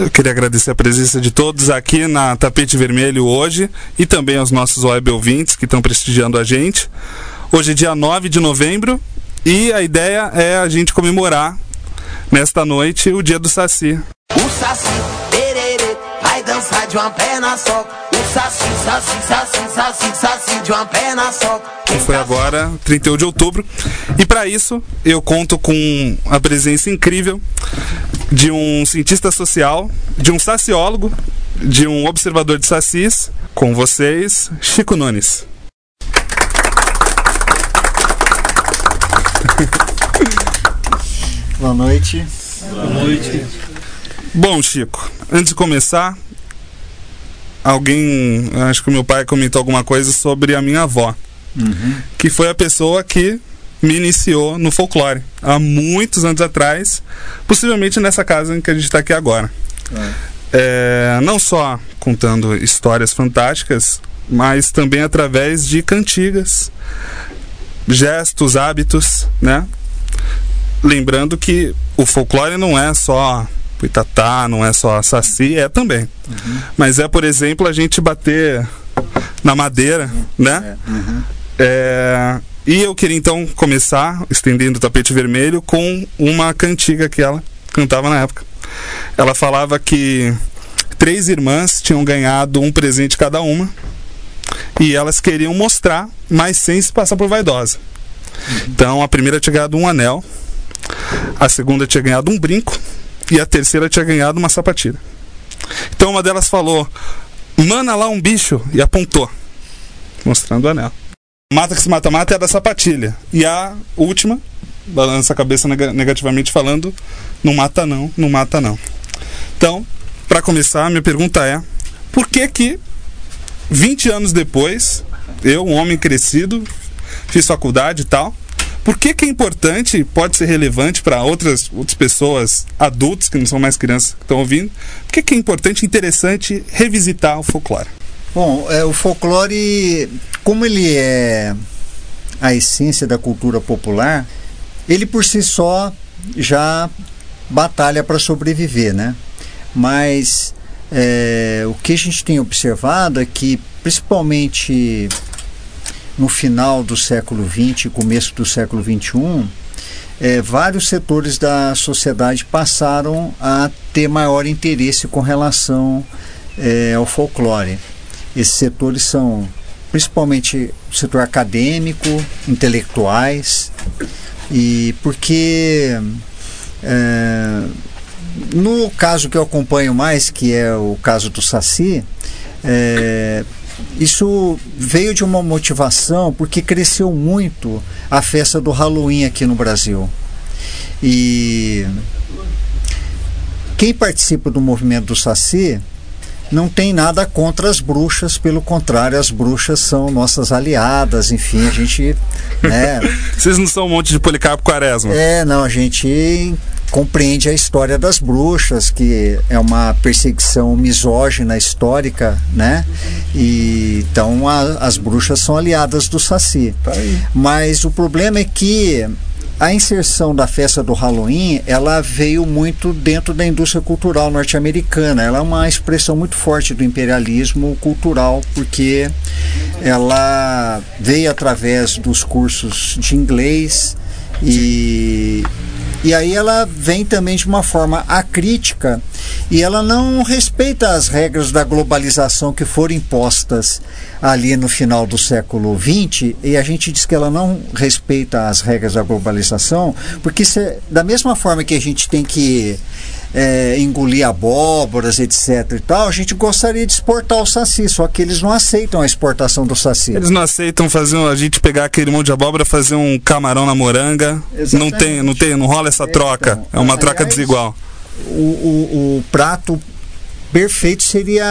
Eu queria agradecer a presença de todos aqui na Tapete Vermelho hoje e também aos nossos web ouvintes que estão prestigiando a gente. Hoje é dia 9 de novembro e a ideia é a gente comemorar nesta noite o dia do Saci. O Saci, tererê, vai dançar de uma perna só. O Saci, Saci, Saci, Saci, Saci, de uma perna só. que foi agora, 31 de outubro. E para isso, eu conto com a presença incrível de um cientista social, de um saciólogo, de um observador de sacis, com vocês, Chico Nunes. Boa noite. Bom, Chico, antes de começar, alguém, acho que meu pai comentou alguma coisa sobre a minha avó, que foi a pessoa que me iniciou no folclore há muitos anos atrás, possivelmente nessa casa em que a gente está aqui agora. É, não só contando histórias fantásticas, mas também através de cantigas, gestos, hábitos, né? Lembrando que o folclore não é só Puitatá, não é só Saci, é também. Mas é, por exemplo, a gente bater na madeira, né? É, e eu queria então começar, estendendo o tapete vermelho, com uma cantiga que ela cantava na época. Ela falava que três irmãs tinham ganhado um presente cada uma e elas queriam mostrar, mas sem se passar por vaidosa. Então a primeira tinha ganhado um anel, a segunda tinha ganhado um brinco e a terceira tinha ganhado uma sapatilha. Então uma delas falou: Mana lá um bicho e apontou, mostrando o anel. Mata que se mata, mata é a da sapatilha. E a última, balança a cabeça nega- negativamente falando: Não mata não, não mata não. Então, para começar, minha pergunta é: Por que que 20 anos depois, eu, um homem crescido, fiz faculdade e tal, por que, que é importante, pode ser relevante para outras, outras pessoas, adultos que não são mais crianças que estão ouvindo, por que, que é importante interessante revisitar o folclore? Bom, é, o folclore, como ele é a essência da cultura popular, ele por si só já batalha para sobreviver, né? Mas é, o que a gente tem observado é que, principalmente no final do século XX e começo do século XXI, é, vários setores da sociedade passaram a ter maior interesse com relação é, ao folclore. Esses setores são principalmente o setor acadêmico, intelectuais, e porque é, no caso que eu acompanho mais, que é o caso do Saci, é, isso veio de uma motivação porque cresceu muito a festa do Halloween aqui no Brasil. E quem participa do movimento do Saci não tem nada contra as bruxas, pelo contrário, as bruxas são nossas aliadas, enfim, a gente. Né, Vocês não são um monte de Policarpo Quaresma? é, não, a gente compreende a história das bruxas, que é uma perseguição misógina histórica, né? E então a- as bruxas são aliadas do Saci. Mas o problema é que a inserção da festa do Halloween, ela veio muito dentro da indústria cultural norte-americana. Ela é uma expressão muito forte do imperialismo cultural, porque ela veio através dos cursos de inglês e e aí ela vem também de uma forma acrítica e ela não respeita as regras da globalização que foram impostas ali no final do século XX e a gente diz que ela não respeita as regras da globalização porque se- da mesma forma que a gente tem que é, engolir abóboras, etc e tal, a gente gostaria de exportar o saci, só que eles não aceitam a exportação do saci. Eles não aceitam fazer a gente pegar aquele monte de abóbora fazer um camarão na moranga. Não Exatamente. tem, não tem, não rola essa É, troca. então, é uma troca aliás, desigual. o, o, o prato perfeito seria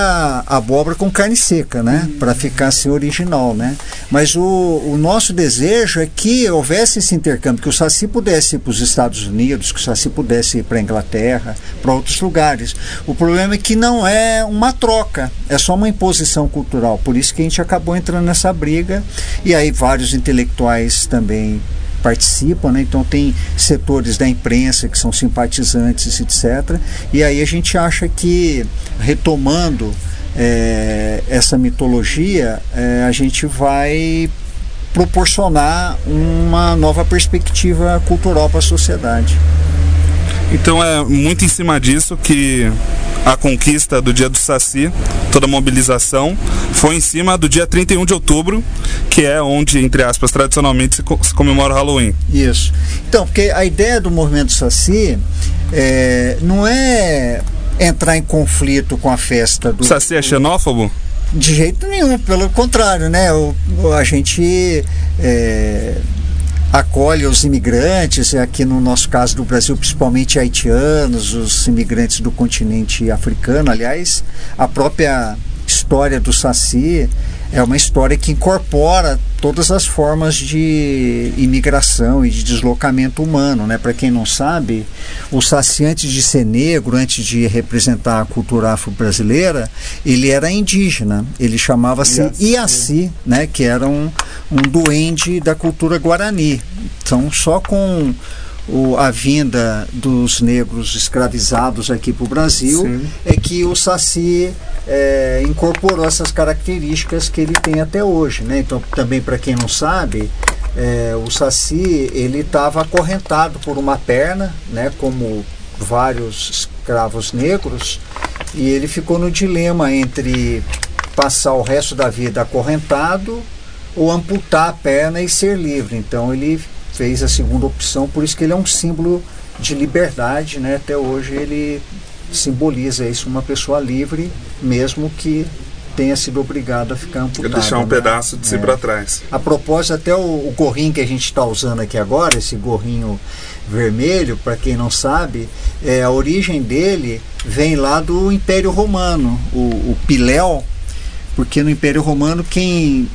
a abóbora com carne seca, né? Para ficar assim original, né? Mas o, o nosso desejo é que houvesse esse intercâmbio, que o Saci pudesse ir para os Estados Unidos, que o Saci pudesse ir para a Inglaterra, para outros lugares. O problema é que não é uma troca, é só uma imposição cultural. Por isso que a gente acabou entrando nessa briga e aí vários intelectuais também participam, né? então tem setores da imprensa que são simpatizantes, etc. E aí a gente acha que, retomando é, essa mitologia, é, a gente vai proporcionar uma nova perspectiva cultural para a sociedade. Então é muito em cima disso que a conquista do dia do Saci, toda a mobilização, foi em cima do dia 31 de outubro, que é onde, entre aspas, tradicionalmente se, comemora o Halloween. Isso. Então, porque a ideia do movimento Saci é, não é entrar em conflito com a festa do. Saci é xenófobo? De jeito nenhum, pelo contrário, né? O, a gente. É, acolhe os imigrantes, aqui no nosso caso do Brasil, principalmente haitianos, os imigrantes do continente africano. Aliás, a própria história do Saci é uma história que incorpora todas as formas de imigração e de deslocamento humano, né? Para quem não sabe, o Saci antes de ser negro, antes de representar a cultura afro-brasileira, ele era indígena. Ele chamava-se Iaci. Né? Que era um, um duende da cultura guarani. Então, só com o, a vinda dos negros escravizados aqui para o Brasil Sim. é que o Saci é, incorporou essas características que ele tem até hoje. Né? Então, também para quem não sabe, é, o Saci ele estava acorrentado por uma perna, né, como vários escravos negros, e ele ficou no dilema entre passar o resto da vida acorrentado ou amputar a perna e ser livre. Então ele fez a segunda opção, por isso que ele é um símbolo de liberdade, né? Até hoje ele simboliza isso, uma pessoa livre, mesmo que tenha sido obrigado a ficar amputado. deixar um né? pedaço de si é. para trás. A propósito, até o, o gorrinho que a gente está usando aqui agora, esse gorrinho vermelho, para quem não sabe, é, a origem dele vem lá do Império Romano, o, o Piléu, porque no Império Romano quem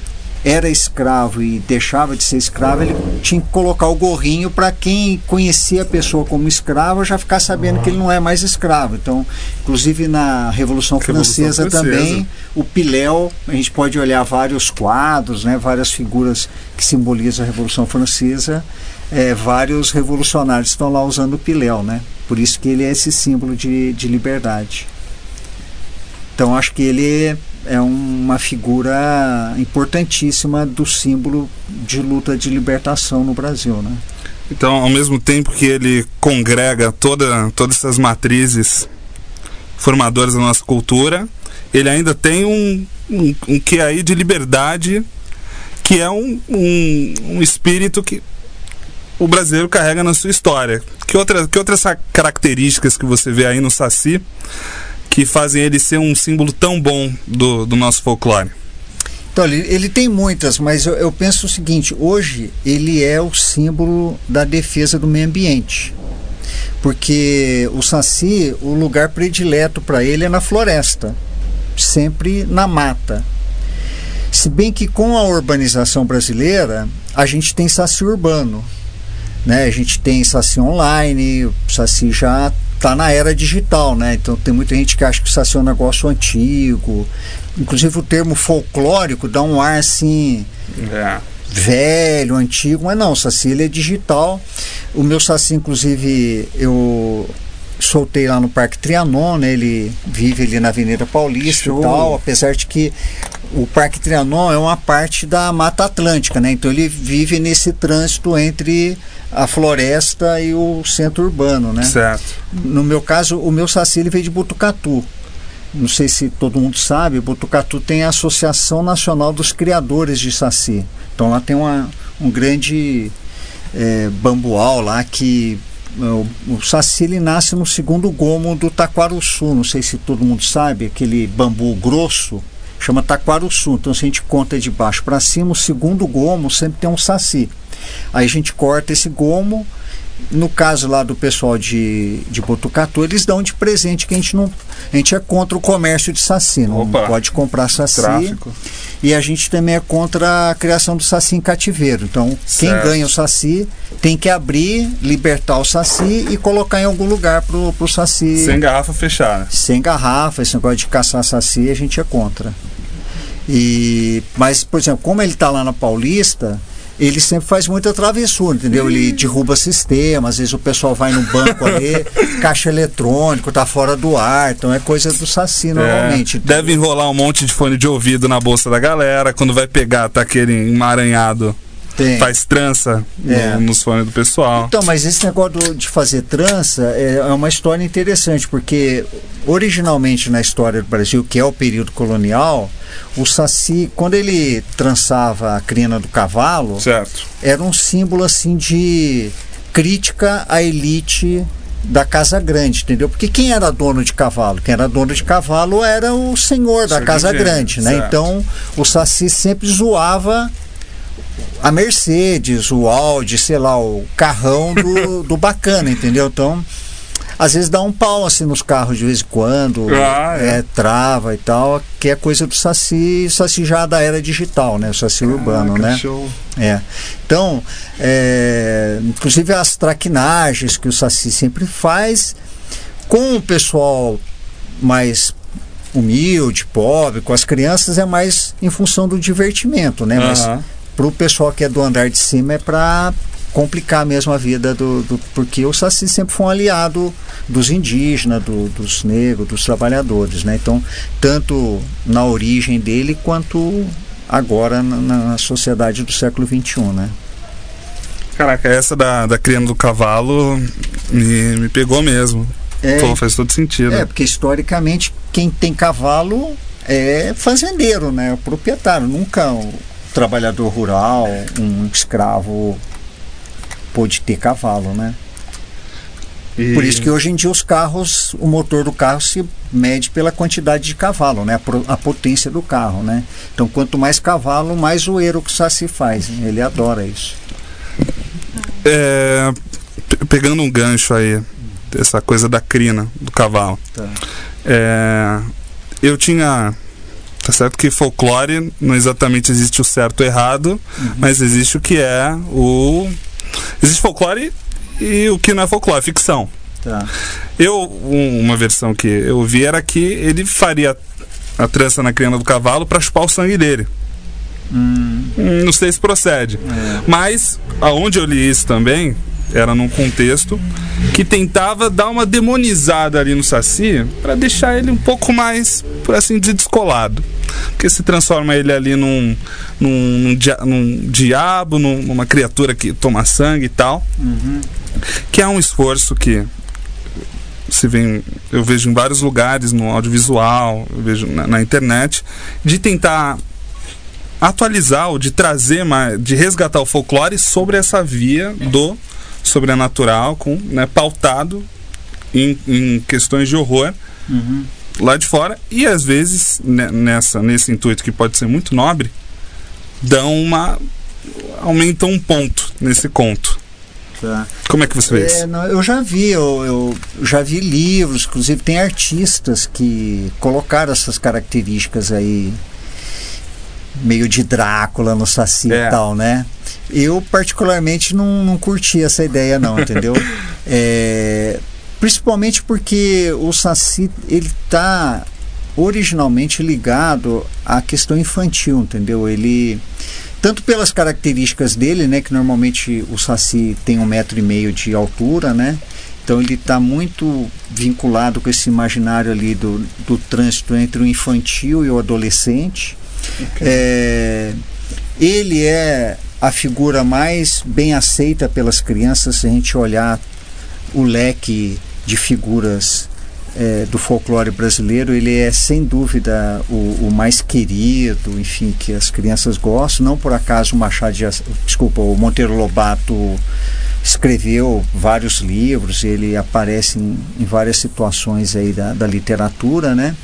era escravo e deixava de ser escravo, ele tinha que colocar o gorrinho para quem conhecia a pessoa como escravo já ficar sabendo que ele não é mais escravo. Então, inclusive na Revolução, Francesa, Francesa, também, o Piléu, a gente pode olhar vários quadros, né, várias figuras que simbolizam a Revolução Francesa, é, vários revolucionários estão lá usando o Piléu, né? Por isso que ele é esse símbolo de, de liberdade. Então, acho que ele é uma figura importantíssima do símbolo de luta de libertação no Brasil, né? Então, ao mesmo tempo que ele congrega toda, todas essas matrizes formadoras da nossa cultura, ele ainda tem um, um, um que aí de liberdade, que é um, um, um espírito que o brasileiro carrega na sua história. Que, outra, que outras características que você vê aí no Saci que fazem ele ser um símbolo tão bom do, do nosso folclore? Então, ele, ele tem muitas, mas eu, eu, penso o seguinte: hoje ele é o símbolo da defesa do meio ambiente. Porque o Saci, o lugar predileto para ele é na floresta, sempre na mata. Se bem que com a urbanização brasileira, a gente tem Saci urbano. Né? A gente tem Saci online, o Saci já está na era digital, né? Então tem muita gente que acha que o Saci é um negócio antigo. Inclusive o termo folclórico dá um ar assim. É. Velho, antigo, mas não, o Saci ele é digital. O meu Saci, inclusive, eu soltei lá no Parque Trianon, né? Ele vive ali na Avenida Paulista Show. e tal, apesar de que o Parque Trianon é uma parte da Mata Atlântica, né? Então ele vive nesse trânsito entre a floresta e o centro urbano, né? Certo. No meu caso, o meu saci ele veio de Botucatu. Não sei se todo mundo sabe, Botucatu tem a Associação Nacional dos Criadores de Saci. Então lá tem uma, um grande é, bambual lá que o, saci ele nasce no segundo gomo do taquaruçu. Não sei se todo mundo sabe, aquele bambu grosso chama taquaruçu. Então se a gente conta de baixo para cima, o segundo gomo sempre tem um saci. Aí a gente corta esse gomo. No caso lá do pessoal de, de Botucatu, eles dão de presente que a gente não. A gente é contra o comércio de saci, não Opa. pode comprar saci. Tráfico. E a gente também é contra a criação do saci em cativeiro. Então, certo. quem ganha o saci tem que abrir, libertar o saci e colocar em algum lugar pro, pro saci. Sem garrafa fechada. Sem garrafa, esse negócio de caçar saci a gente é contra. E, mas, por exemplo, como ele está lá na Paulista, ele sempre faz muita travessura, entendeu? Ele derruba sistema, às vezes o pessoal vai no banco ali, caixa eletrônico, tá fora do ar, então é coisa do Saci normalmente. É, deve enrolar um monte de fone de ouvido na bolsa da galera, quando vai pegar tá aquele emaranhado. Tem. Faz trança É. no, nos fones do pessoal. Então, mas esse negócio do- de fazer trança é, é uma história interessante, porque originalmente na história do Brasil, que é o período colonial, o Saci, quando ele trançava a crina do cavalo, Certo. era um símbolo assim de crítica à elite da casa grande, entendeu? Porque quem era dono de cavalo? Quem era dono de cavalo era o senhor da casa grande, né? certo. Então o Saci sempre zoava a Mercedes, o Audi, sei lá, o carrão do, do bacana, entendeu? Então, às vezes dá um pau assim nos carros de vez em quando, Ah, é. é, trava e tal, que é coisa do Saci, Saci já da era digital, né? O Saci urbano, Caraca, né? show. É. Então, é, inclusive as traquinagens que o Saci sempre faz, com o pessoal mais humilde, pobre, com as crianças, é mais em função do divertimento, né? Mas. Para o pessoal que é do andar de cima é para complicar mesmo a vida do, do- porque o Saci sempre foi um aliado dos indígenas, do- dos negros, dos trabalhadores, né? Então, tanto na origem dele quanto agora na, na sociedade do século XXI, né? Caraca, essa da, da criando do cavalo me, me pegou mesmo. É, Pô, faz todo sentido. é, porque historicamente quem tem cavalo é fazendeiro, né? O proprietário, nunca o trabalhador rural, um escravo pôde ter cavalo, né? E- Por isso que hoje em dia os carros, o motor do carro se mede pela quantidade de cavalo, né? A, potência do carro, né? Então quanto mais cavalo, mais zoeiro que o Saci faz. né? Ele adora isso. É, pe- pegando um gancho aí, essa coisa da crina do cavalo. Tá. É, eu tinha. Tá certo que folclore não exatamente existe o certo e o errado, mas existe o que é o. Existe folclore e o que não é folclore, ficção. Tá. Eu, um- uma versão que eu vi era que ele faria a trança na crina do cavalo para chupar o sangue dele. Hum, Não sei se procede. é. Mas aonde eu li isso também era num contexto que tentava dar uma demonizada ali no Saci para deixar ele um pouco mais, por assim dizer, descolado. Porque se transforma ele ali num, num, num dia- num diabo, num- numa criatura que toma sangue e tal. Uhum. Que é um esforço que se vê, eu vejo em vários lugares, no audiovisual, eu vejo na, na internet, de tentar atualizar ou de trazer, mais, de resgatar o folclore sobre essa via do sobrenatural, com, né, pautado em, em questões de horror Uhum. lá de fora e às vezes ne- nessa nesse intuito que pode ser muito nobre dão uma aumentam um ponto nesse conto Tá. como é que você vê É, isso não, eu já vi, eu, eu já vi livros, inclusive tem artistas que colocaram essas características aí meio de Drácula no Saci É. e tal, né? Eu particularmente não, não curti essa ideia não, entendeu? É, principalmente porque o Saci ele tá originalmente ligado à questão infantil, entendeu? Ele tanto pelas características dele, né, que normalmente o Saci tem um metro e meio de altura, né? Então ele está muito vinculado com esse imaginário ali do, do trânsito entre o infantil e o adolescente. É, ele é a figura mais bem aceita pelas crianças se a gente olhar o leque de figuras é, do folclore brasileiro, ele é sem dúvida o, o mais querido, enfim, que as crianças gostam. Não por acaso o Machado de desculpa, o Monteiro Lobato escreveu vários livros, ele aparece em, em várias situações aí da, da literatura, né?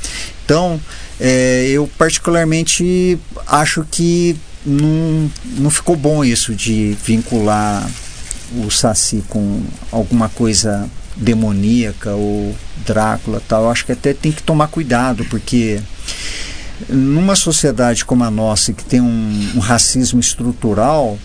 Então, é, eu particularmente acho que não, não ficou bom isso de vincular o Saci com alguma coisa demoníaca ou Drácula tal. Eu acho que até tem que tomar cuidado, porque numa sociedade como a nossa, que tem um, um racismo estrutural,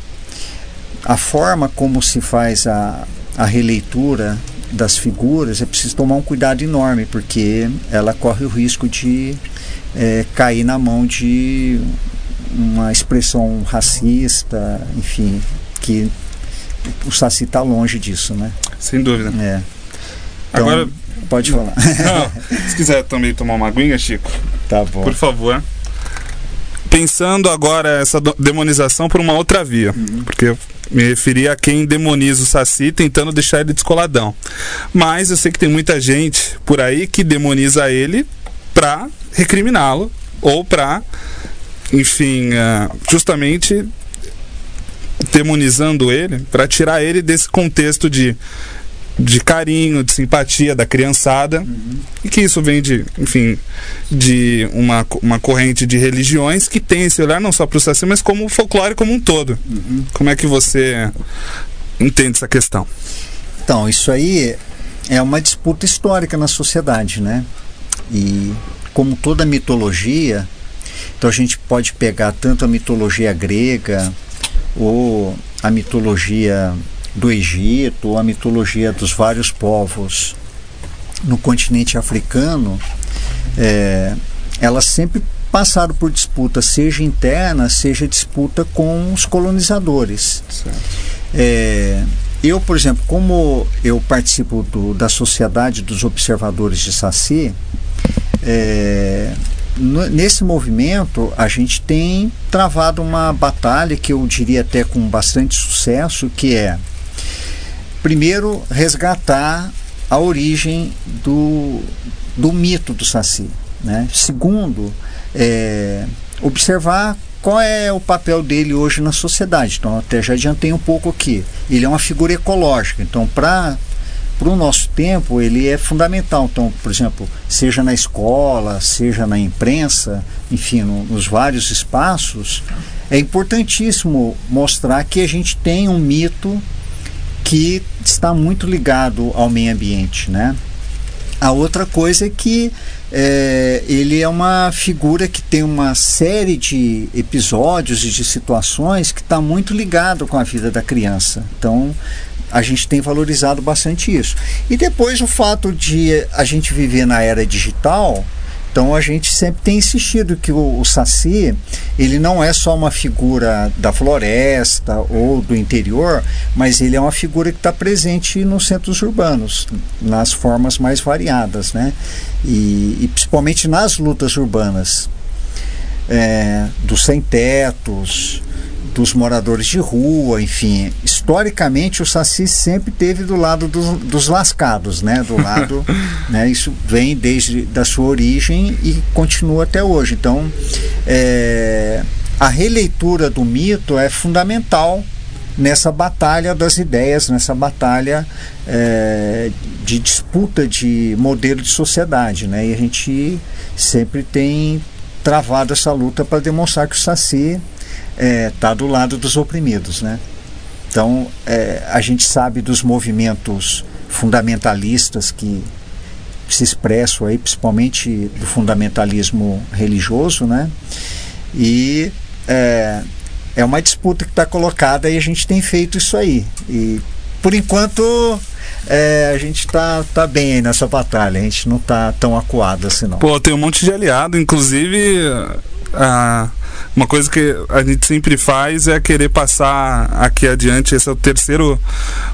a forma como se faz a, a releitura das figuras é preciso tomar um cuidado enorme, porque ela corre o risco de é, cair na mão de uma expressão racista, enfim, que o Saci está longe disso, né? Sem dúvida. É. Então, Agora, pode falar. não, se quiser também tomar uma aguinha, Chico, tá bom. por favor. Pensando agora essa demonização por uma outra via, porque eu me referi a quem demoniza o Saci tentando deixar ele descoladão. Mas eu sei que tem muita gente por aí que demoniza ele pra recriminá-lo ou pra, enfim, ah, justamente demonizando ele para tirar ele desse contexto de de carinho, de simpatia da criançada e que isso vem de, enfim, de uma, uma corrente de religiões que tem esse olhar não só para o Saci, mas como o folclore como um todo. Como é que você entende essa questão? Então, isso aí é uma disputa histórica na sociedade, né? E como toda mitologia, então a gente pode pegar tanto a mitologia grega ou a mitologia do Egito ou a mitologia dos vários povos no continente africano, é, elas sempre passaram por disputa, seja interna, seja disputa com os colonizadores. É, eu, por exemplo, como eu participo do- da Sociedade dos Observadores de Saci, é, nesse movimento a gente tem travado uma batalha que eu diria até com bastante sucesso, que é primeiro resgatar a origem do, do mito do Saci. Né? Segundo, é, observar qual é o papel dele hoje na sociedade. Então, até já adiantei um pouco aqui. Ele é uma figura ecológica. Então, para para o nosso tempo, ele é fundamental. Então, por exemplo, seja na escola, seja na imprensa, enfim, no- nos vários espaços, é importantíssimo mostrar que a gente tem um mito que está muito ligado ao meio ambiente, né? A outra coisa é que é, ele é uma figura que tem uma série de episódios e de situações que está muito ligado com a vida da criança. Então, a gente tem valorizado bastante isso. E depois o fato de a gente viver na era digital, então a gente sempre tem insistido que o, o Saci, ele não é só uma figura da floresta ou do interior, mas ele é uma figura que está presente nos centros urbanos, nas formas mais variadas, né? E, e principalmente nas lutas urbanas, é, dos sem-tetos, dos moradores de rua, enfim. Historicamente, o Saci sempre teve do lado dos, dos lascados, né? Do lado, né? Isso vem desde da sua origem e continua até hoje. Então, é, a releitura do mito é fundamental nessa batalha das ideias, nessa batalha é, de disputa de modelo de sociedade, né? E a gente sempre tem travado essa luta para demonstrar que o Saci está do lado dos oprimidos, né? Então, é, a gente sabe dos movimentos fundamentalistas que se expressam aí, principalmente do fundamentalismo religioso, né? E é, é uma disputa que está colocada e a gente tem feito isso aí. E, por enquanto, é, a gente está tá bem aí nessa batalha, a gente não está tão acuado assim não. Pô, tem um monte de aliado, inclusive ah, uma coisa que a gente sempre faz é querer passar aqui adiante, esse é o terceiro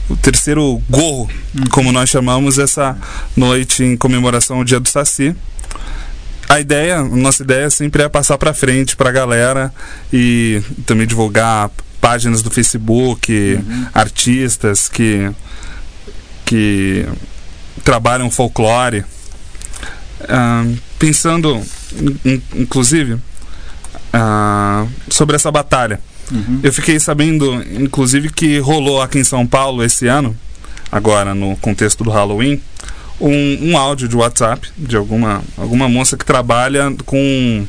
o terceiro gorro, como nós chamamos essa noite em comemoração ao Dia do Saci. A ideia, a nossa ideia sempre é passar para frente para a galera e também divulgar páginas do Facebook, artistas que que trabalham folclore. Ah, pensando, in- in- inclusive, ah, sobre essa batalha. Eu fiquei sabendo, inclusive, que rolou aqui em São Paulo esse ano, agora no contexto do Halloween, um, um áudio de WhatsApp de alguma, alguma moça que trabalha com.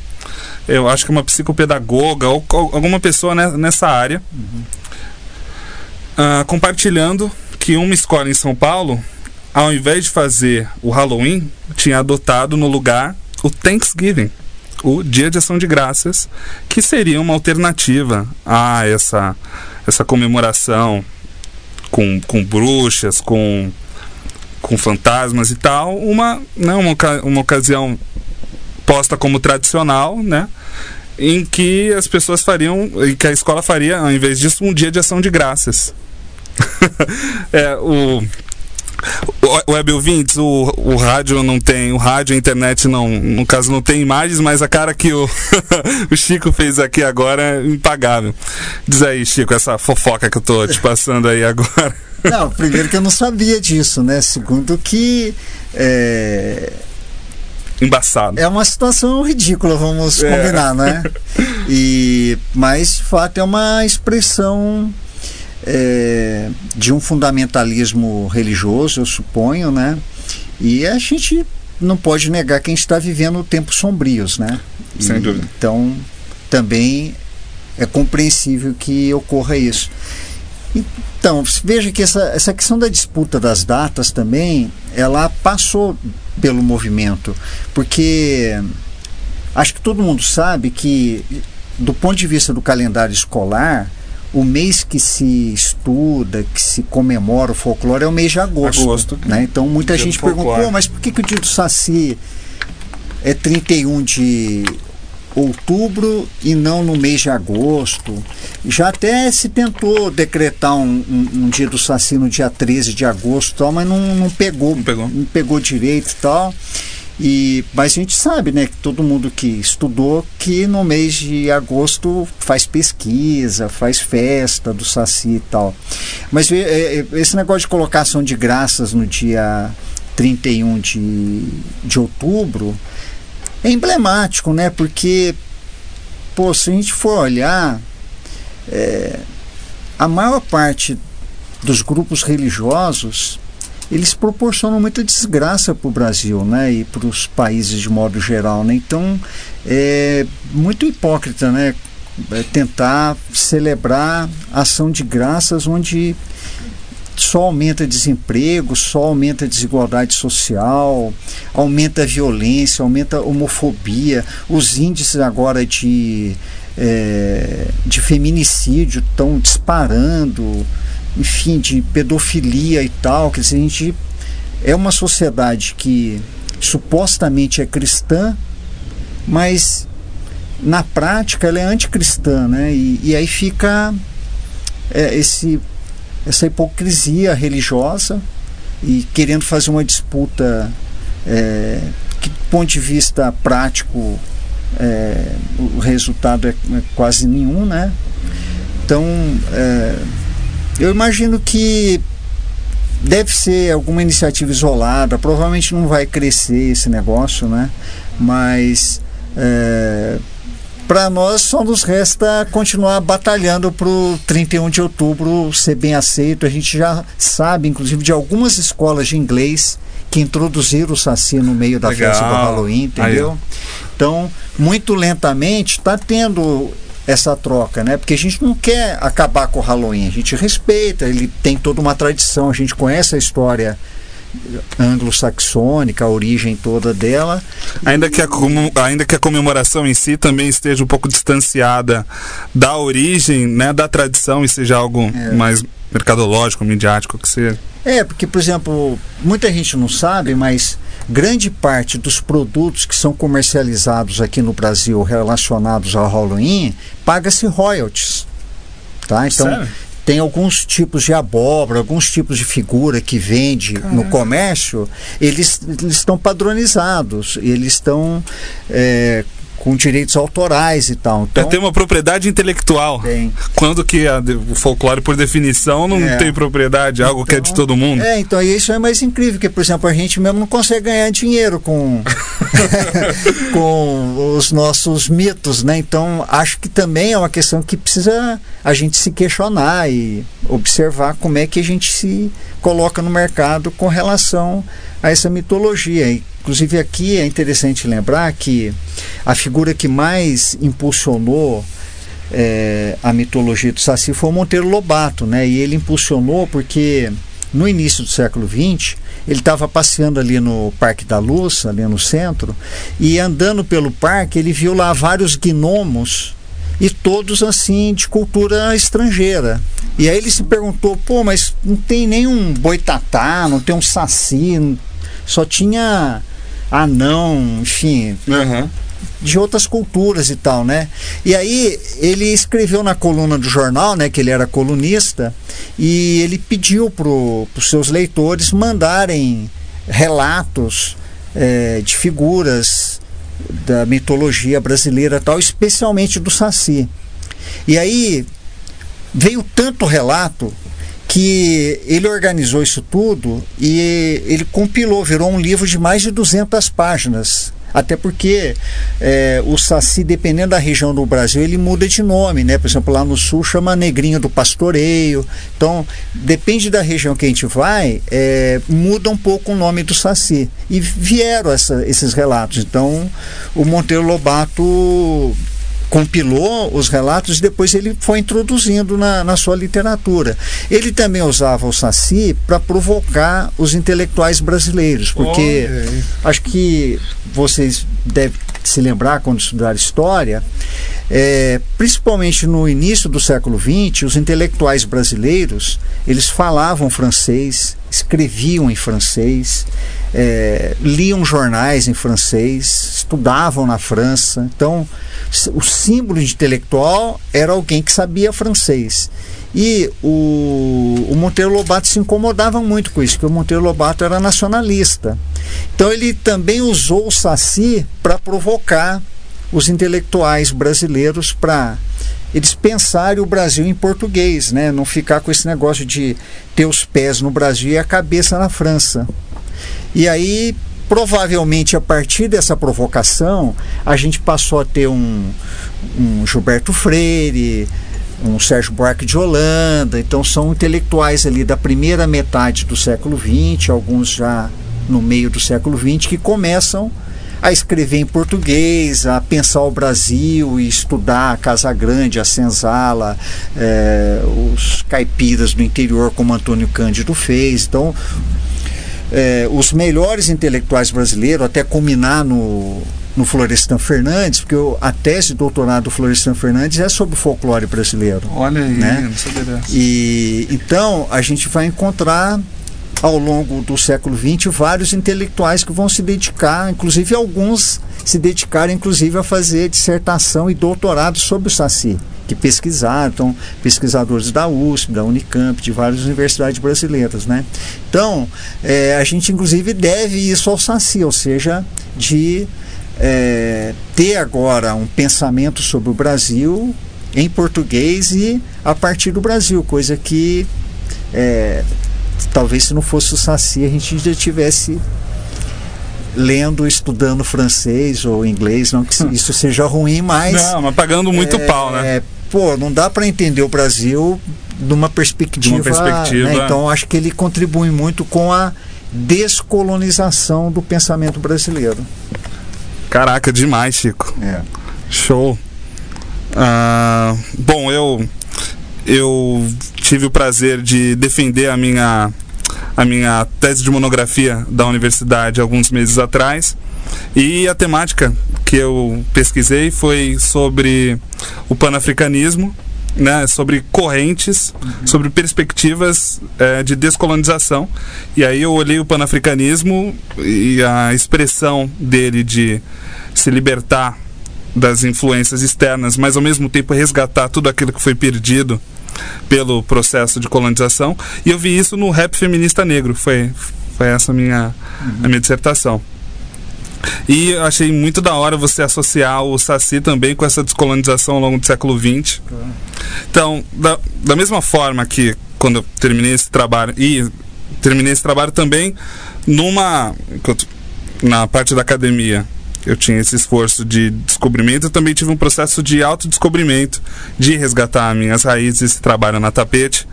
Eu acho que uma psicopedagoga ou co- alguma pessoa ne- nessa área, ah, compartilhando que uma escola em São Paulo, ao invés de fazer o Halloween, tinha adotado no lugar o Thanksgiving, o Dia de Ação de Graças, que seria uma alternativa a essa, essa comemoração com, com bruxas, com, com fantasmas e tal, uma, né, uma, uma ocasião posta como tradicional, né? em que as pessoas fariam, em que a escola faria, ao invés disso, um dia de ação de graças. é, o web ouvintes, o, o rádio não tem, o rádio, a internet não, no caso não tem imagens, mas a cara que o, o Chico fez aqui agora é impagável. Diz aí, Chico, essa fofoca que eu tô te passando aí agora. Não, primeiro que eu não sabia disso, né? Segundo que é, embaçado. É uma situação ridícula, vamos é. combinar, né? E, mas, de fato, é uma expressão é, de um fundamentalismo religioso, eu suponho, né? E a gente não pode negar que a gente está vivendo tempos sombrios, né? Sem e, dúvida. Então, também é compreensível que ocorra isso. Então, veja que essa, essa questão da disputa das datas também, ela passou pelo movimento, porque acho que todo mundo sabe que, do ponto de vista do calendário escolar, o mês que se estuda, que se comemora o folclore é o mês de agosto. agosto né? Então muita gente perguntou, mas por que, que o dia do Saci é 31 de outubro e não no mês de agosto? Já até se tentou decretar um, um, um dia do Saci no dia 13 de agosto, tal, mas não, não pegou, não pegou, não pegou direito e tal. E, mas a gente sabe, né, que todo mundo que estudou que no mês de agosto faz pesquisa, faz festa do Saci e tal. Mas é, é, esse negócio de colocação de graças no dia 31 de, de outubro é emblemático, né? Porque, pô, se a gente for olhar, é, a maior parte dos grupos religiosos eles proporcionam muita desgraça para o Brasil né, e para os países de modo geral. Né? Então, é muito hipócrita né, é tentar celebrar ação de graças onde só aumenta desemprego, só aumenta desigualdade social, aumenta a violência, aumenta a homofobia, os índices agora de, é, de feminicídio estão disparando enfim, de pedofilia e tal. Quer dizer, a gente é uma sociedade que supostamente é cristã, mas na prática ela é anticristã, né? E, e aí fica é, esse, essa hipocrisia religiosa e querendo fazer uma disputa é, que, do ponto de vista prático, é, o resultado é, é quase nenhum, né? Então, é, eu imagino que deve ser alguma iniciativa isolada, provavelmente não vai crescer esse negócio, né? Mas é, para nós só nos resta continuar batalhando para o 31 de outubro ser bem aceito. A gente já sabe, inclusive, de algumas escolas de inglês que introduziram o Saci no meio da Legal. festa do Halloween, entendeu? Aí. Então, muito lentamente está tendo essa troca, né? Porque a gente não quer acabar com o Halloween, a gente respeita, ele tem toda uma tradição, a gente conhece a história anglo-saxônica, a origem toda dela. Ainda que, a, ainda que a comemoração em si também esteja um pouco distanciada da origem, né, da tradição e seja algo é. mais mercadológico, midiático que seja. É, porque, por exemplo, muita gente não sabe, mas grande parte dos produtos que são comercializados aqui no Brasil relacionados ao Halloween paga-se royalties. Tá? Então, Sério? Tem alguns tipos de abóbora, alguns tipos de figura que vende Caramba. no comércio, eles, eles estão padronizados, eles estão é, com direitos autorais e tal. Então, tem uma propriedade intelectual. Tem. Quando que a, o folclore, por definição, não é. tem propriedade, algo então, que é de então, todo mundo. É, então isso é mais incrível, que, por exemplo, a gente mesmo não consegue ganhar dinheiro com, com os nossos mitos, né? Então, acho que também é uma questão que precisa a gente se questionar e observar como é que a gente se coloca no mercado com relação a essa mitologia. Inclusive aqui é interessante lembrar que a figura que mais impulsionou é, a mitologia do Saci foi o Monteiro Lobato, né? E ele impulsionou porque no início do século XX ele estava passeando ali no Parque da Luz, ali no centro, e andando pelo parque ele viu lá vários gnomos e todos assim de cultura estrangeira. E aí ele se perguntou, pô, mas não tem nenhum boitatá, não tem um saci, só tinha anão, enfim. Uhum. de outras culturas e tal, né? E aí ele escreveu na coluna do jornal, né, que ele era colunista, e ele pediu para os seus leitores mandarem relatos é, de figuras da mitologia brasileira tal, especialmente do Saci. E aí veio tanto relato que ele organizou isso tudo e ele compilou, virou um livro de mais de 200 páginas até porque é, o Saci, dependendo da região do Brasil, ele muda de nome, né? Por exemplo, lá no sul chama Negrinho do Pastoreio. Então, depende da região que a gente vai, é, muda um pouco o nome do Saci. E vieram essa, esses relatos. Então, o Monteiro Lobato compilou os relatos e depois ele foi introduzindo na, na sua literatura. Ele também usava o Saci para provocar os intelectuais brasileiros, porque acho que vocês devem se lembrar quando estudar história, é, principalmente no início do século XX, os intelectuais brasileiros eles falavam francês, escreviam em francês, é, liam jornais em francês, estudavam na França. Então, o símbolo intelectual era alguém que sabia francês. E o, o, Monteiro Lobato se incomodava muito com isso, porque o Monteiro Lobato era nacionalista. Então ele também usou o Saci para provocar os intelectuais brasileiros para eles pensarem o Brasil em português, né? não ficar com esse negócio de ter os pés no Brasil e a cabeça na França. E aí provavelmente a partir dessa provocação a gente passou a ter um, um Gilberto Freire, um Sérgio Buarque de Holanda, então são intelectuais ali da primeira metade do século XX, alguns já no meio do século XX, que começam a escrever em português, a pensar o Brasil e estudar a Casa Grande, a Senzala, eh, os caipiras do interior, como Antônio Cândido fez. Então, é, os melhores intelectuais brasileiros, até culminar no, no Florestan Fernandes, porque a tese de doutorado do Florestan Fernandes é sobre o folclore brasileiro. Olha aí, né? não sabia dessa. E então a gente vai encontrar ao longo do século XX vários intelectuais que vão se dedicar, inclusive alguns se dedicaram inclusive a fazer dissertação e doutorado sobre o Saci que pesquisaram, então, pesquisadores da USP, da Unicamp, de várias universidades brasileiras. Né? Então, é, a gente inclusive deve isso ao Saci, ou seja, de é, ter agora um pensamento sobre o Brasil em português e a partir do Brasil, coisa que é, talvez se não fosse o Saci a gente já tivesse lendo, estudando francês ou inglês, não que isso seja ruim, mas. Não, mas pagando muito é, pau, né? pô, não dá para entender o Brasil numa perspectiva. De uma perspectiva. Né? Então, acho que ele contribui muito com a descolonização do pensamento brasileiro. Caraca, demais, Chico. É. Show. Ah, bom, eu eu tive o prazer de defender a minha a minha tese de monografia da universidade alguns meses atrás e a temática que eu pesquisei foi sobre o panafricanismo, né, sobre correntes, uhum. sobre perspectivas é, de descolonização. E aí eu olhei o panafricanismo e a expressão dele de se libertar das influências externas, mas ao mesmo tempo resgatar tudo aquilo que foi perdido pelo processo de colonização. E eu vi isso no rap feminista negro. Foi, foi essa minha, uhum. a minha dissertação. E eu achei muito da hora você associar o Saci também com essa descolonização ao longo do século XX. Então, da, da mesma forma que quando eu terminei esse trabalho, e terminei esse trabalho também numa. na parte da academia, eu tinha esse esforço de descobrimento, eu também tive um processo de autodescobrimento, de resgatar minhas raízes, esse trabalho na tapete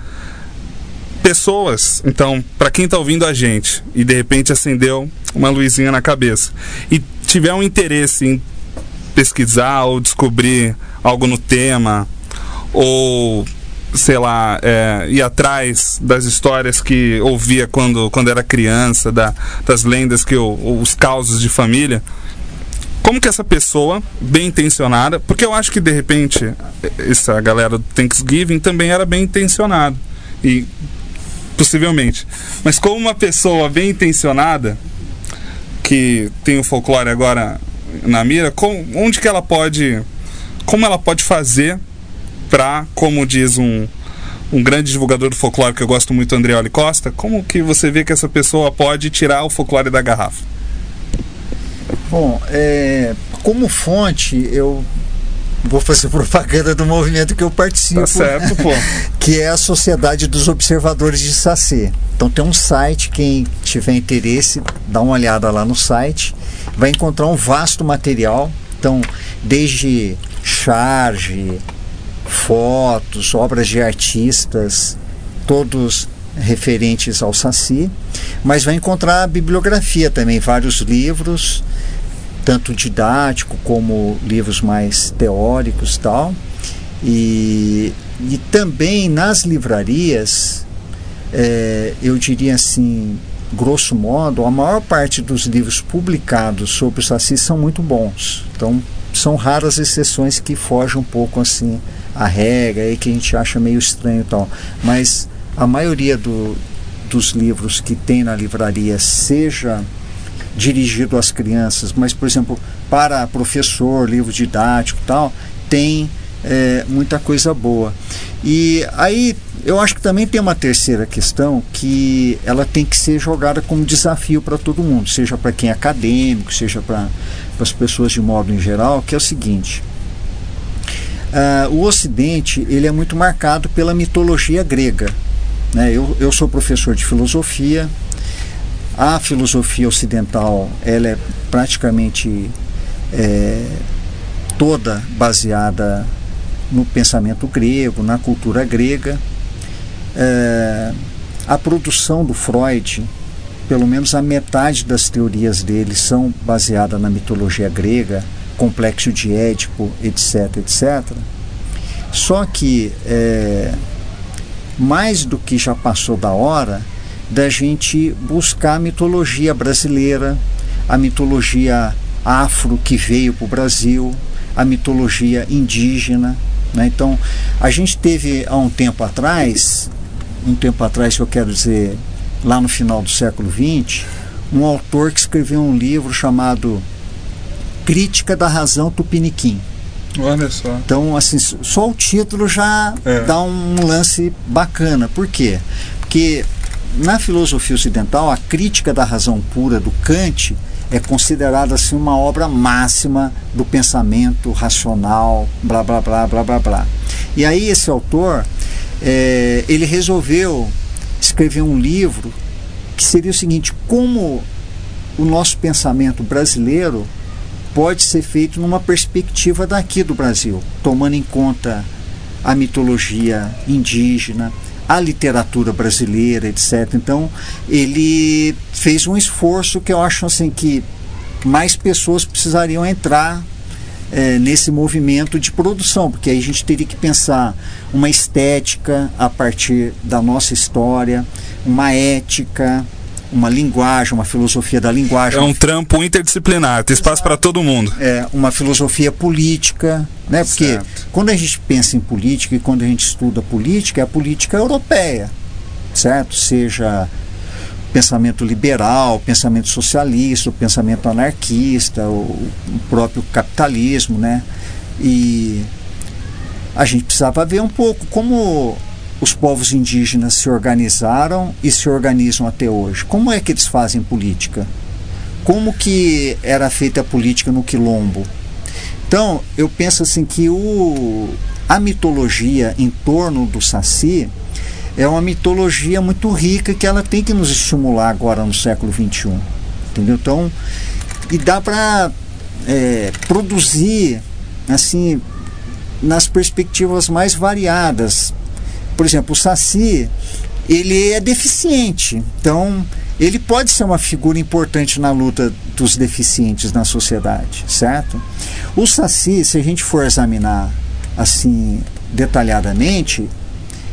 pessoas. Então, para quem está ouvindo a gente e de repente acendeu uma luzinha na cabeça e tiver um interesse em pesquisar ou descobrir algo no tema ou sei lá, é, ir atrás das histórias que ouvia quando, quando era criança, da, das lendas que eu, os causos de família. Como que essa pessoa, bem intencionada, porque eu acho que de repente essa galera do Thanksgiving também era bem intencionada. E possivelmente. Mas como uma pessoa bem intencionada, que tem o folclore agora na mira, com, onde que ela pode. Como ela pode fazer para, como diz um, um grande divulgador do folclore que eu gosto muito, Andreoli Costa, como que você vê que essa pessoa pode tirar o folclore da garrafa? Bom, é, como fonte, eu vou fazer propaganda do movimento que eu participo. Tá certo, pô. que é a Sociedade dos Observadores de Sacê. Então tem um site, quem tiver interesse, dá uma olhada lá no site, vai encontrar um vasto material. Então, desde charge, fotos, obras de artistas, todos referentes ao Saci, mas vai encontrar bibliografia também, vários livros, tanto didático como livros mais teóricos tal. E, e também nas livrarias, é, eu diria assim, grosso modo, a maior parte dos livros publicados sobre o Saci são muito bons. Então, são raras exceções que fogem um pouco assim a regra e que a gente acha meio estranho e tal. Mas a maioria do, dos livros que tem na livraria, seja dirigido às crianças, mas, por exemplo, para professor, livro didático tal, tem é, muita coisa boa. E aí eu acho que também tem uma terceira questão que ela tem que ser jogada como desafio para todo mundo, seja para quem é acadêmico, seja para as pessoas de modo em geral, que é o seguinte. Uh, o Ocidente ele é muito marcado pela mitologia grega. Né? Eu, eu sou professor de filosofia. A filosofia ocidental ela é praticamente é, toda baseada no pensamento grego, na cultura grega. É, a produção do Freud, pelo menos a metade das teorias dele são baseadas na mitologia grega complexo de Édipo, etc, etc. Só que é, mais do que já passou da hora da gente buscar a mitologia brasileira, a mitologia afro que veio para o Brasil, a mitologia indígena. Né? Então, a gente teve há um tempo atrás, um tempo atrás que eu quero dizer, lá no final do século XX, um autor que escreveu um livro chamado crítica da razão tupiniquim. Olha só. Então, assim, só o título já é. dá um lance bacana. Por quê? Porque na filosofia ocidental, a crítica da razão pura do Kant é considerada assim uma obra máxima do pensamento racional, blá blá blá blá blá blá. E aí esse autor, é, ele resolveu escrever um livro que seria o seguinte: como o nosso pensamento brasileiro pode ser feito numa perspectiva daqui do Brasil, tomando em conta a mitologia indígena, a literatura brasileira, etc. Então, ele fez um esforço que eu acho assim que mais pessoas precisariam entrar é, nesse movimento de produção, porque aí a gente teria que pensar uma estética a partir da nossa história, uma ética, uma linguagem, uma filosofia da linguagem. É um trampo interdisciplinar, tem espaço para todo mundo. É, uma filosofia política, né? Porque certo. quando a gente pensa em política e quando a gente estuda política, é a política europeia, certo? Seja pensamento liberal, pensamento socialista, o pensamento anarquista, o, o próprio capitalismo, né? E a gente precisava ver um pouco como os povos indígenas se organizaram e se organizam até hoje. Como é que eles fazem política? Como que era feita a política no quilombo? Então, eu penso assim que o, a mitologia em torno do Saci é uma mitologia muito rica que ela tem que nos estimular agora no século XXI. Entendeu? Então, e dá para é, produzir assim nas perspectivas mais variadas por exemplo, o Saci, ele é deficiente. Então, ele pode ser uma figura importante na luta dos deficientes na sociedade, certo? O Saci, se a gente for examinar assim detalhadamente,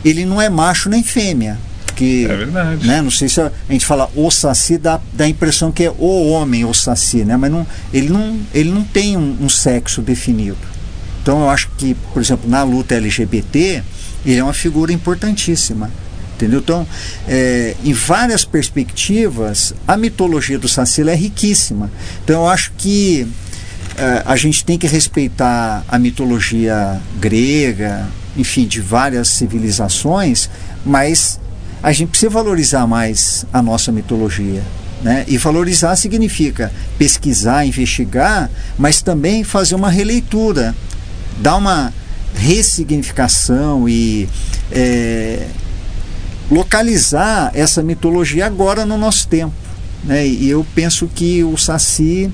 ele não é macho nem fêmea. Porque, é verdade. Né, não sei se a, a gente fala o Saci, dá, dá a impressão que é o homem o Saci, né? mas não, ele, não, ele não tem um, um sexo definido. Então eu acho que, por exemplo, na luta LGBT, ele é uma figura importantíssima. Entendeu? Então, é, em várias perspectivas, a mitologia do Saci é riquíssima. Então, eu acho que eh, a gente tem que respeitar a mitologia grega, enfim, de várias civilizações, mas a gente precisa valorizar mais a nossa mitologia. Né? E valorizar significa pesquisar, investigar, mas também fazer uma releitura, dar uma ressignificação e é, localizar essa mitologia agora no nosso tempo. Né? E eu penso que o Saci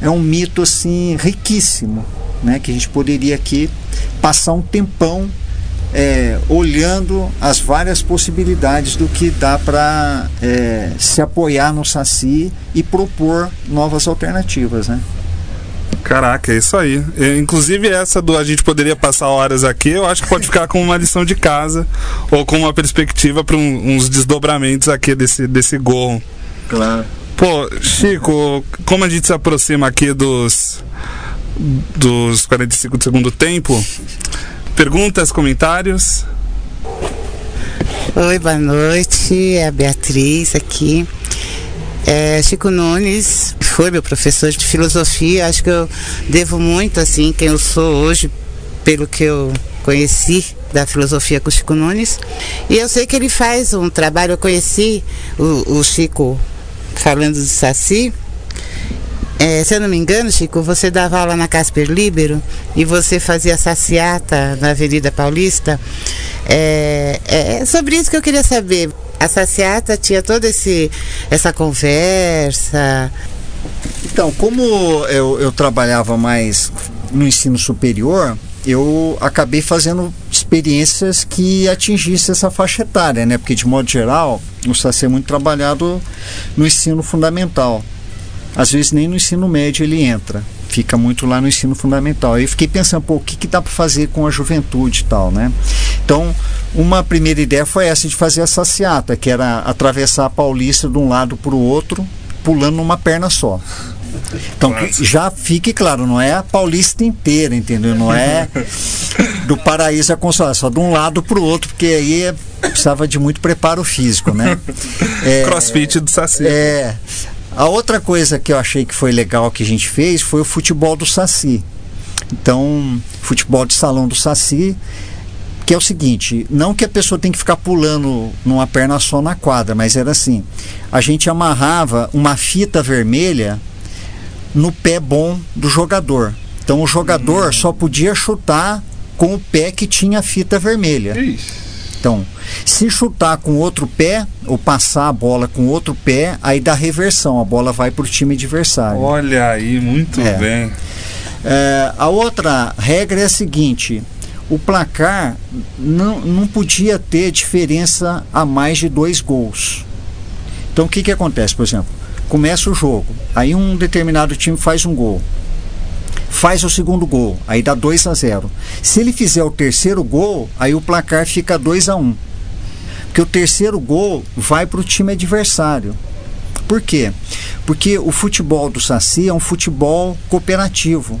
é um mito assim riquíssimo, né? que a gente poderia aqui passar um tempão é, olhando as várias possibilidades do que dá para é, se apoiar no Saci e propor novas alternativas, né? Caraca, é isso aí. Inclusive essa do a gente poderia passar horas aqui, eu acho que pode ficar como uma lição de casa ou com uma perspectiva para um, uns desdobramentos aqui desse, desse gol. Claro. Pô, Chico, como a gente se aproxima aqui dos dos 45 do segundo tempo, perguntas, comentários? Oi, boa noite. É a Beatriz aqui. É, Chico Nunes foi meu professor de filosofia. Acho que eu devo muito, assim, quem eu sou hoje, pelo que eu conheci da filosofia com o Chico Nunes. E eu sei que ele faz um trabalho. Eu conheci o, o Chico falando do Saci. É, se eu não me engano, Chico, você dava aula na Casper Libero e você fazia saciata na Avenida Paulista. É, é sobre isso que eu queria saber. A saciata tinha toda esse, essa conversa. Então, como eu, eu trabalhava mais no ensino superior, eu acabei fazendo experiências que atingissem essa faixa etária, né? Porque de modo geral, o SACE é muito trabalhado no ensino fundamental. Às vezes nem no ensino médio ele entra, fica muito lá no ensino fundamental. Aí eu fiquei pensando, pô, o que, que dá para fazer com a juventude e tal, né? Então, uma primeira ideia foi essa de fazer essa seata, que era atravessar a Paulista de um lado para o outro, pulando numa perna só. Então, já fique claro, não é a Paulista inteira, entendeu? Não é do paraíso a consolação, só de um lado para o outro, porque aí é, precisava de muito preparo físico, né? É, Crossfit do Saci. É. A outra coisa que eu achei que foi legal que a gente fez foi o futebol do Saci. Então, futebol de salão do Saci, que é o seguinte, não que a pessoa tem que ficar pulando numa perna só na quadra, mas era assim, a gente amarrava uma fita vermelha no pé bom do jogador. Então o jogador hum. só podia chutar com o pé que tinha a fita vermelha. Isso. Então, se chutar com outro pé, ou passar a bola com outro pé, aí dá reversão, a bola vai para o time adversário. Olha aí, muito é. bem. É, a outra regra é a seguinte: o placar não, não podia ter diferença a mais de dois gols. Então o que, que acontece, por exemplo? Começa o jogo, aí um determinado time faz um gol faz o segundo gol, aí dá 2 a 0. Se ele fizer o terceiro gol, aí o placar fica 2 a 1. Um. Porque o terceiro gol vai para o time adversário. Por quê? Porque o futebol do Saci é um futebol cooperativo.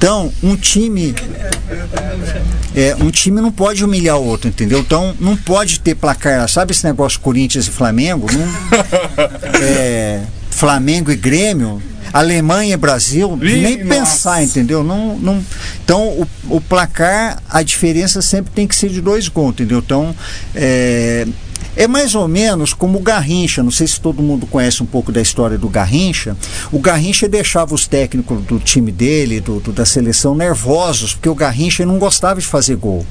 Então, um time é, um time não pode humilhar o outro, entendeu? Então, não pode ter placar, sabe esse negócio Corinthians e Flamengo? Não, é, Flamengo e Grêmio, Alemanha e Brasil, Ih, nem nossa. pensar, entendeu? Não, não, então, o, o, placar, a diferença sempre tem que ser de dois gols, entendeu? Então, é, é mais ou menos como o Garrincha, não sei se todo mundo conhece um pouco da história do Garrincha. O Garrincha deixava os técnicos do time dele, do, do da seleção, nervosos, porque o Garrincha não gostava de fazer gol.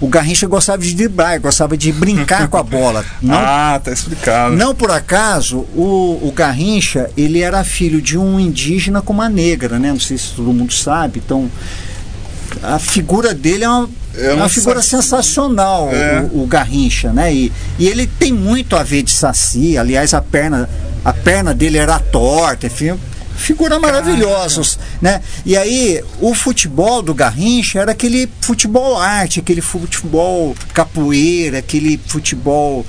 O Garrincha gostava de driblar, gostava de brincar com a bola. Não, ah, tá explicado. Não por acaso, o, o Garrincha, ele era filho de um indígena com uma negra, né? Não sei se todo mundo sabe. Então, a figura dele é uma, é uma figura saci. sensacional, é. o, o, Garrincha, né? E, e ele tem muito a ver de saci, aliás, a perna, a perna dele era torta, enfim, figura maravilhosa, né? E aí, o futebol do Garrincha era aquele futebol arte, aquele futebol capoeira, aquele futebol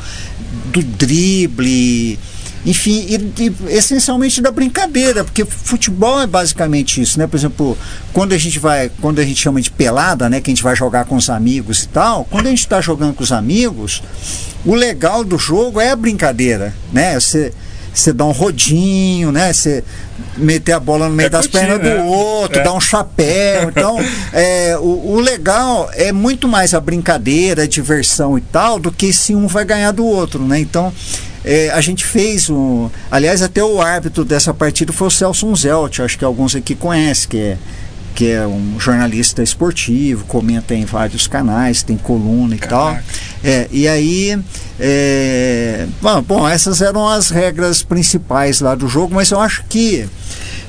do drible, enfim, e, e, essencialmente da brincadeira, porque futebol é basicamente isso, né? Por exemplo, quando a gente vai, quando a gente chama de pelada, né, que a gente vai jogar com os amigos e tal, quando a gente está jogando com os amigos, o legal do jogo é a brincadeira, né? Você você dá um rodinho, né? Você meter a bola no meio É das curtir, pernas né? do outro, É. dar um chapéu. Então, é, o, o legal é muito mais a brincadeira, a diversão e tal, do que se um vai ganhar do outro, né? Então, é, a gente fez um. Aliás, até o árbitro dessa partida foi o Celso Zelt, acho que alguns aqui conhecem, que é, que é um jornalista esportivo, comenta em vários canais, tem coluna e tal. Caraca. É, e aí, é, bom, bom, essas eram as regras principais lá do jogo, mas eu acho que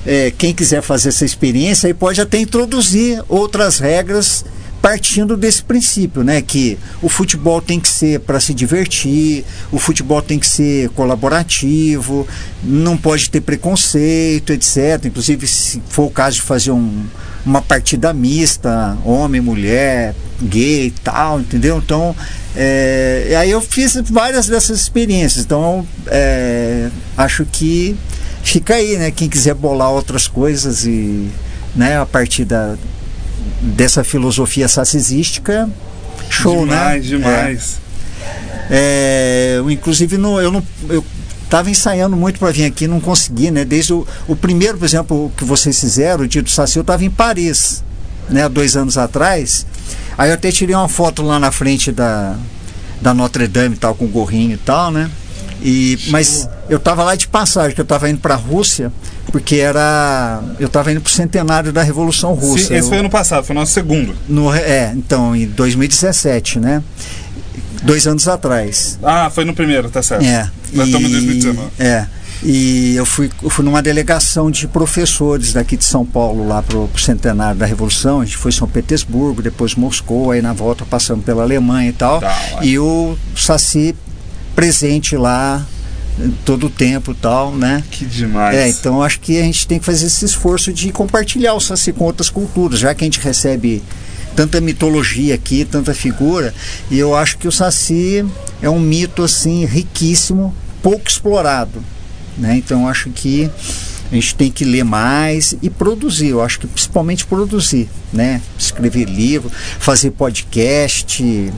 é, quem quiser fazer essa experiência aí pode até introduzir outras regras partindo desse princípio, né, que o futebol tem que ser para se divertir, o futebol tem que ser colaborativo, não pode ter preconceito, etc. Inclusive, se for o caso de fazer um, uma partida mista, homem, mulher, gay e tal, entendeu? Então, é, aí eu fiz várias dessas experiências. Então, é, acho que fica aí, né? Quem quiser bolar outras coisas e, né, a partir da, dessa filosofia sacizística, show, demais, né? demais. É, eu, inclusive, no, eu não. Eu, Estava ensaiando muito para vir aqui, não consegui, né? Desde o, o primeiro, por exemplo, que vocês fizeram, o dia do Saci, eu estava em Paris, né? Dois anos atrás. Aí eu até tirei uma foto lá na frente da, da Notre Dame e tal, com o gorrinho e tal, né? E, mas eu estava lá de passagem, que eu estava indo para a Rússia, porque era. Eu estava indo para o centenário da Revolução Russa. Sim, esse Eu- foi ano passado, foi o nosso segundo. no, é, então, em 2017, né? Dois anos atrás. Ah, foi no primeiro, tá certo. É. Nós estamos em e- 2019. É. E eu fui, eu fui numa delegação de professores daqui de São Paulo, lá pro, pro centenário da Revolução. A gente foi em São Petersburgo, depois Moscou, aí na volta passando pela Alemanha e tal. Hora. E o Saci presente lá todo o tempo e tal, né? Que demais. É, então acho que a gente tem que fazer esse esforço de compartilhar o Saci com outras culturas, já que a gente recebe tanta mitologia aqui, tanta figura, e eu acho que o Saci é um mito assim riquíssimo, pouco explorado, né? Então acho que a gente tem que ler mais e produzir, eu acho que principalmente produzir, né? Escrever livro, fazer podcast,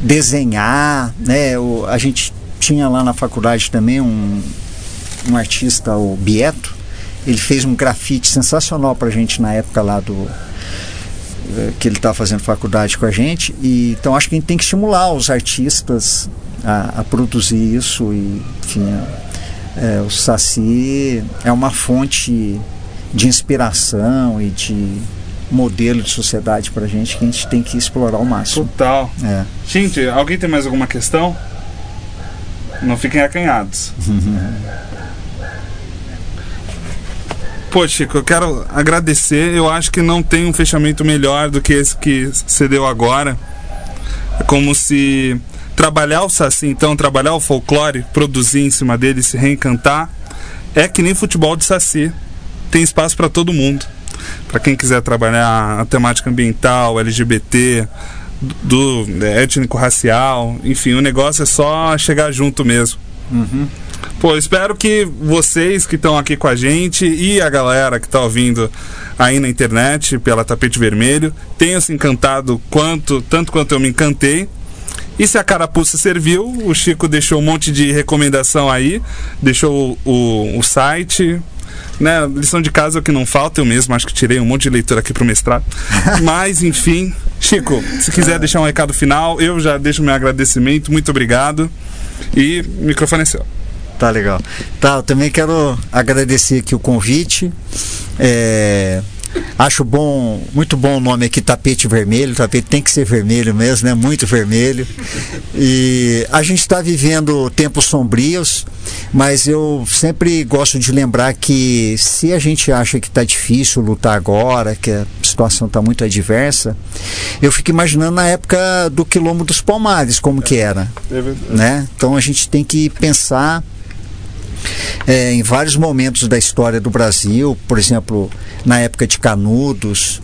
desenhar, né? O, a gente tinha lá na faculdade também um, um artista, o Bieto, ele fez um grafite sensacional pra gente na época lá do eh, que ele estava fazendo faculdade com a gente e então acho que a gente tem que estimular os artistas a, a produzir isso e enfim eh, o Saci é uma fonte de inspiração e de modelo de sociedade pra gente que a gente tem que explorar ao máximo Total. é. Gente, alguém tem mais alguma questão? Não fiquem acanhados. Pô, Chico, eu quero agradecer. Eu acho que não tem um fechamento melhor do que esse que você deu agora. É como se trabalhar o Saci, então, trabalhar o folclore, produzir em cima dele, se reencantar, é que nem futebol de Saci. Tem espaço para todo mundo. Para quem quiser trabalhar a temática ambiental, LGBT, do é, étnico-racial, enfim, o negócio é só chegar junto mesmo. Pô, espero que vocês que estão aqui com a gente e a galera que está ouvindo aí na internet pela Tapete Vermelho tenham se encantado quanto, tanto quanto eu me encantei. E se a carapuça serviu, o Chico deixou um monte de recomendação aí, deixou o, o, o site, né? Lição de casa é o que não falta, eu mesmo acho que tirei um monte de leitura aqui pro mestrado. Mas, enfim, Chico, se quiser deixar um recado final, eu já deixo meu agradecimento, muito obrigado. E o microfone é seu. Tá legal. Tá, eu também quero agradecer aqui o convite. É, acho bom, muito bom o nome aqui, tapete vermelho. O tapete tem que ser vermelho mesmo, né? Muito vermelho. E a gente está vivendo tempos sombrios, mas eu sempre gosto de lembrar que se a gente acha que está difícil lutar agora, que a situação está muito adversa, eu fico imaginando na época do quilombo dos Palmares, como que era né? Então a gente tem que pensar é, em vários momentos da história do Brasil, por exemplo, na época de Canudos,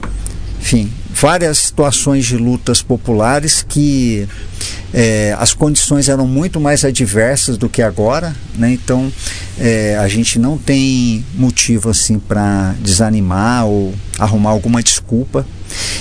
enfim, várias situações de lutas populares que é, as condições eram muito mais adversas do que agora, né? Então é, a gente não tem motivo assim para desanimar ou arrumar alguma desculpa.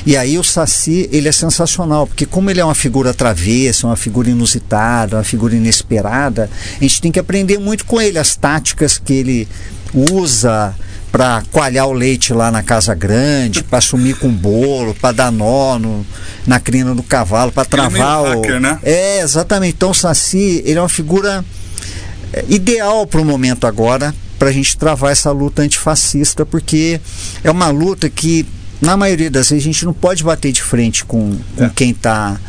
E aí o Saci, ele é sensacional, porque como ele é uma figura travessa, uma figura inusitada, uma figura inesperada, a gente tem que aprender muito com ele, as táticas que ele usa para coalhar o leite lá na casa grande, para sumir com bolo, para dar nó no, na crina do cavalo, para travar é o. hacker, né? É, exatamente. Então o Saci, ele é uma figura é, ideal para o momento agora, para a gente travar essa luta antifascista, porque é uma luta que, na maioria das vezes, a gente não pode bater de frente com, com É. quem está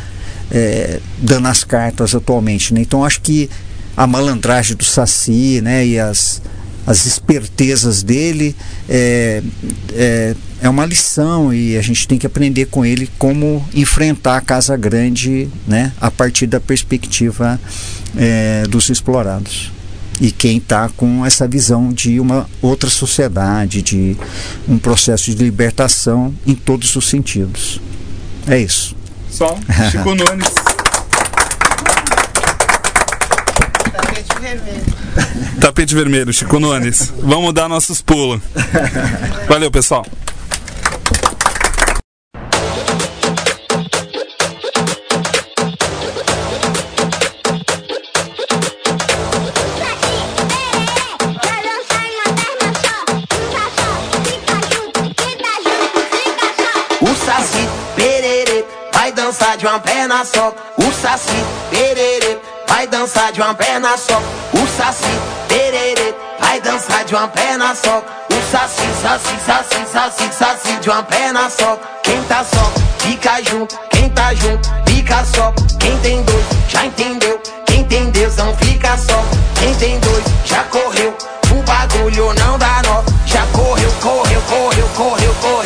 dando as cartas atualmente. Né? Então acho que a malandragem do Saci né, e as, as espertezas dele é, é, é uma lição e a gente tem que aprender com ele como enfrentar a Casa Grande né, a partir da perspectiva é, dos explorados. E quem está com essa visão de uma outra sociedade, de um processo de libertação em todos os sentidos. É isso. Só Chico Nunes. Tapete vermelho. Tapete vermelho, Chico Nunes. Vamos dar nossos pulos. Valeu, pessoal. Dançar de uma perna só. O Saci Pererê vai dançar de uma perna só. O Saci Pererê vai dançar de uma perna só. O Saci, Saci, Saci, Saci, Saci de uma perna só. Quem tá só, fica junto. Quem tá junto, fica só. Quem tem dois, já entendeu. Quem tem Deus não fica só. Quem tem dois, já correu. O bagulho não dá nó. Já correu, correu, correu, correu, correu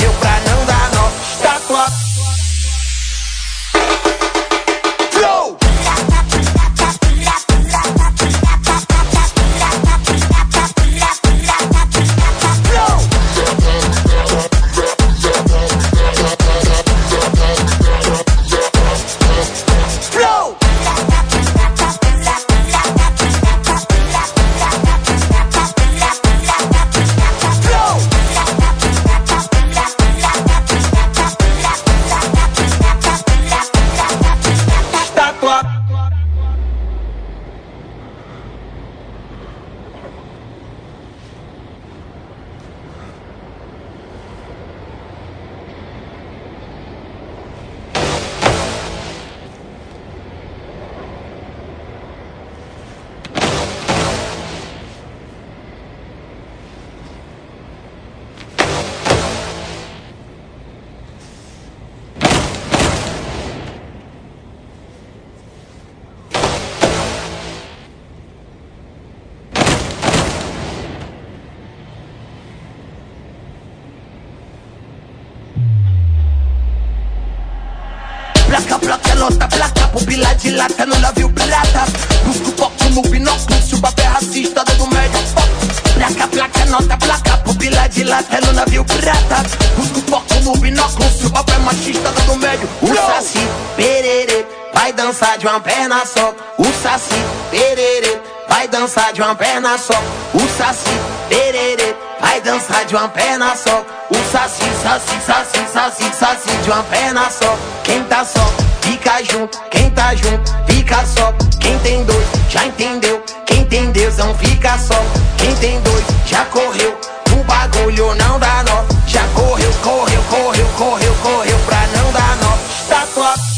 saci, tererê. Vai dançar de uma perna só. O saci, saci, saci, saci, saci De uma perna só. Quem tá só, fica junto. Quem tá junto, fica só. Quem tem dois, já entendeu. Quem tem Deus não fica só. Quem tem dois, já correu. O bagulho não dá nó. Já correu, correu, correu, correu, correu Pra não dar nó. Está top